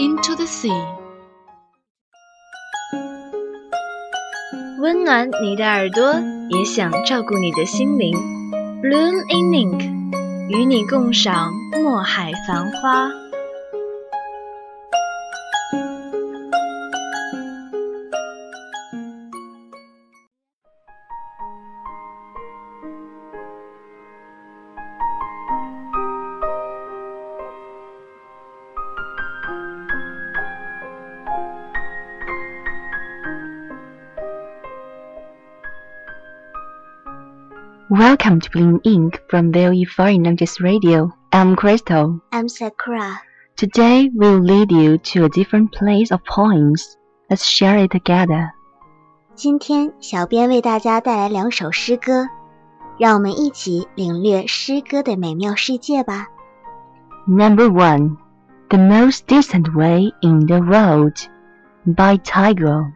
into the sea. 温暖你的耳朵，也想照顾你的心灵。Bloom in Ink，与你共赏墨海繁花。Welcome to Bloom in Ink from VOE Foreign Languages Radio. I'm Crystal. I'm Sakura. Today we'll lead you to a different place of poems. Let's share it together. 今天，小编为大家带来两首诗歌，让我们一起领略诗歌的美妙世界吧。Number one, "The Most Distant Way in the World" by Tagore.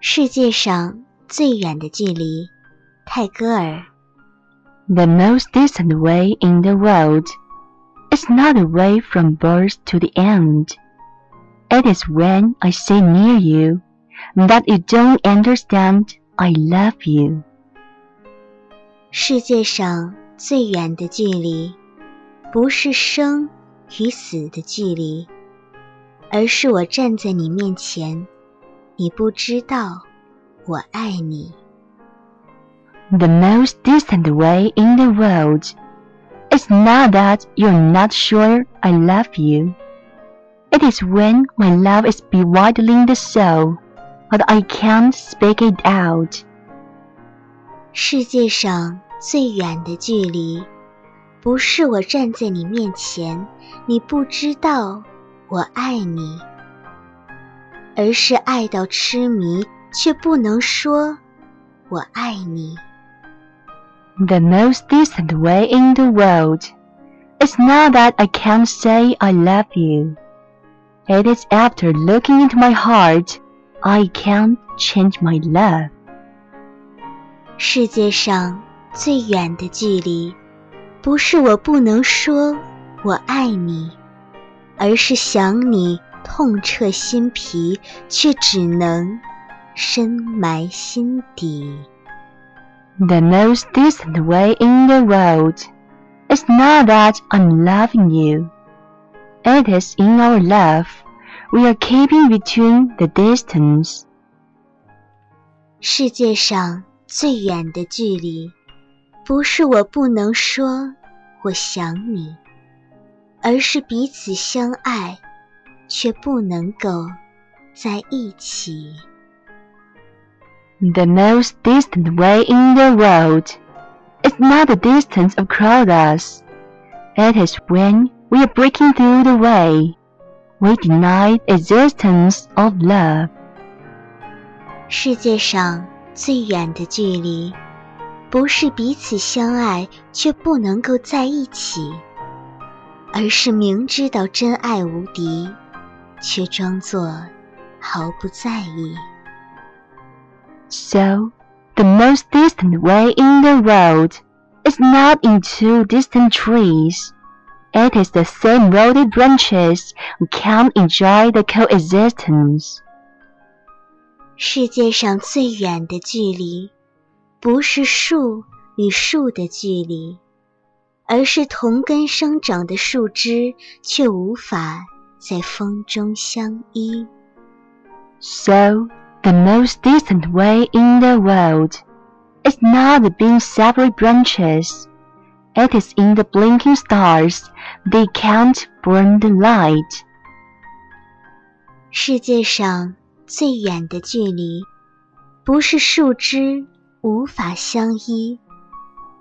世界上最远的距离。泰戈尔。 The most distant way in the world is not a way from birth to the end. It is when I say near you that you don't understand I love you. 世界上最远的距离，不是生与死的距离，而是我站在你面前，你不知道我爱你。 The most distant way in the world is not that you're not sure I love you. It is when my love is belittling the soul, but I can't speak it out. 世界上最远的距离，不是我站在你面前，你不知道我爱你，而是爱到痴迷，却不能说我爱你。 The most distant way in the world is not that I can't say I love you. It is after looking into my heart, I can't change my love. 世界上最远的距离，不是我不能说我爱你，而是想你痛彻心脾，却只能深埋心底。 The most distant way in the world is not that I'm loving you. It is in our love we are keeping between the distance. 世界上最远的距离，不是我不能说我想你，而是彼此相爱，却不能够在一起。 The most distant way in the world is not the distance across us. It is when we are breaking through the way. We deny the existence of love. 世界上最远的距离，不是彼此相爱却不能够在一起，而是明知道真爱无敌，却装作毫不在意。 So, the most distant way in the world is not in two distant trees. It is the same rooted branches who can enjoy the coexistence. 世界上最远的距离，不是树与树的距离，而是同根生长的树枝却无法在风中相依。So, the most distant way in the world is not being separate branches. It is in the blinking stars. They can't burn the light. 世界上最远的距离，不是树枝无法相依，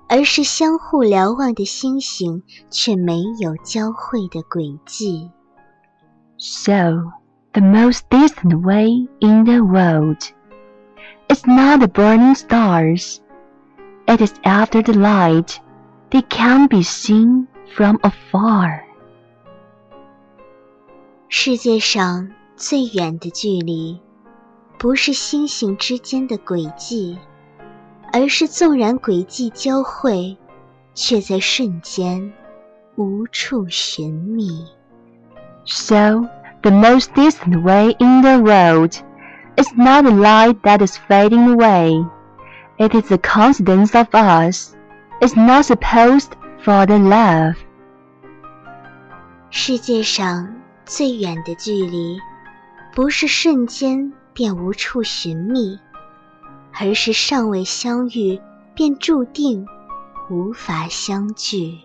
而是相互瞭望的星星却没有交汇的轨迹。So, the most distant way in the world is not the burning stars. It is after the light. They can be seen from afar. 世界上最远的距离，不是星星之间的轨迹，而是纵然轨迹交汇，却在瞬间无处寻觅。So, the most distant way in the world is not the light that is fading away. It is the coincidence of us. It's not supposed for the love. 世界上最远的距离，不是瞬间便无处寻觅，而是尚未相遇便注定无法相聚。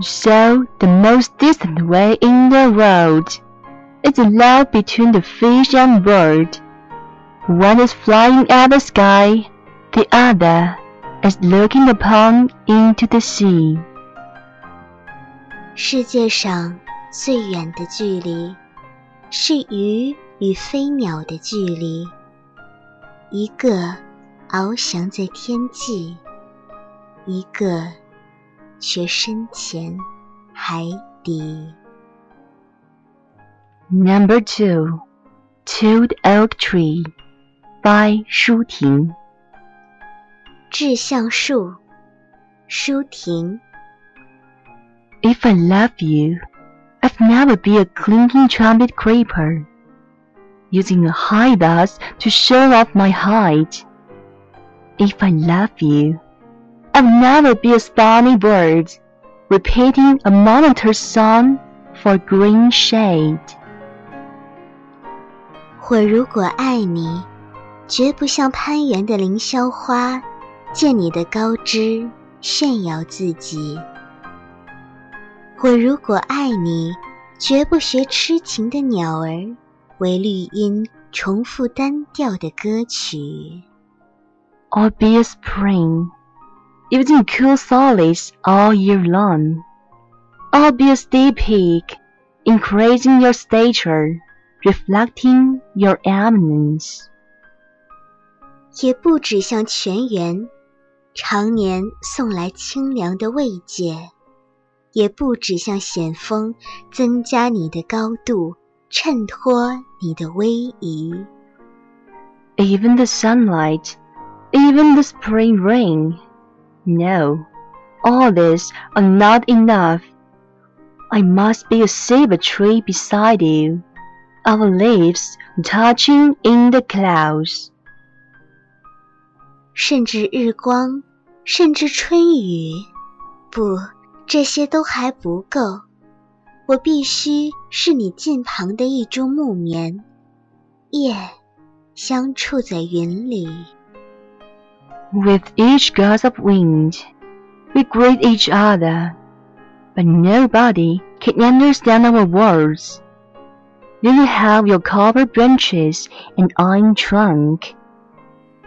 So, the most distant way in the world is the love between the fish and bird. One is flying at the sky, the other is looking upon into the sea. 世界上最远的距离，是鱼与飞鸟的距离。一个翱翔在天际，一个 却深潜海底。Number two, To the Oak Tree by 舒婷。志向树，舒婷。If I love you, I've never be a clinking trumpet creeper, using a high bus to show off my height. If I love you. I'd never be a stony bird, repeating a monotonous song for green shade. 我如果爱你，绝不像攀援的凌霄花，借你的高枝炫耀自己。我如果爱你，绝不学痴情的鸟儿，为绿荫重复单调的歌曲。Or be a spring, using cool solace all year long. Or be a steep peak, increasing your stature, reflecting your eminence. 也不只像泉源，常年送来清凉的慰藉；也不只像险峰，增加你的高度，衬托你的威仪。 Even the sunlight, even the spring rain. No, all this are not enough. I must be a silver tree beside you, our leaves touching in the clouds. 甚至日光，甚至春雨，不，这些都还不够。我必须是你近旁的一株木棉，叶相触在云里。With each gust of wind, we greet each other, but nobody can understand our words. You have your copper branches and iron trunk,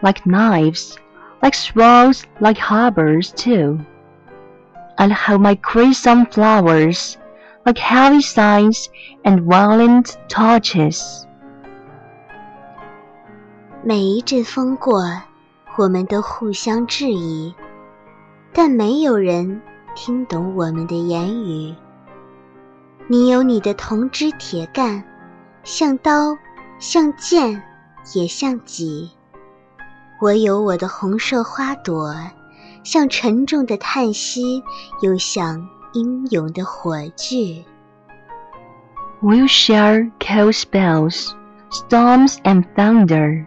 like knives, like swords, like harbors too. And have my crimson flowers, like heavy signs and violent torches. 每一阵风过， 我们都互相质疑，但没有人听懂我们的言语。你有你的铜枝铁干，像刀，像剑，也像戟。我有我的红色花朵，像沉重的叹息，又像英勇的火炬。We'll share cold spells, storms and thunder.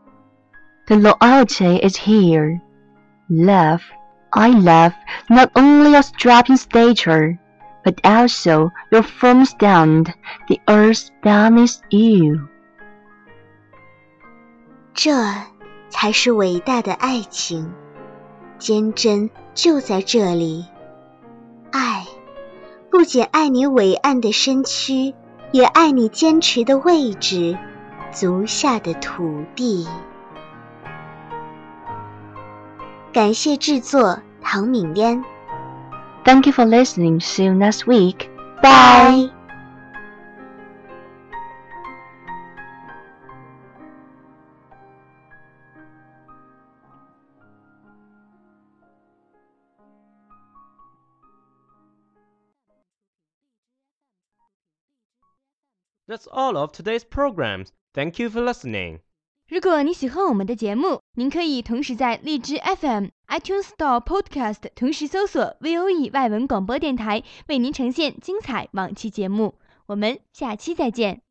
The loyalty is here. Love, I love not only your strapping stature, but also your firm stand, the earth beneath you. 这才是伟大的爱情，坚贞就在这里。爱，不仅爱你伟岸的身躯，也爱你坚持的位置，足下的土地。 感谢制作唐敏嫣，Thank you for listening. See you next week. Bye.。That's all of today's programs. Thank you for listening. 如果你喜欢我们的节目，您可以同时在荔枝 FM、iTunes Store、Podcast 同时搜索 VOE 外文广播电台，为您呈现精彩往期节目。我们下期再见。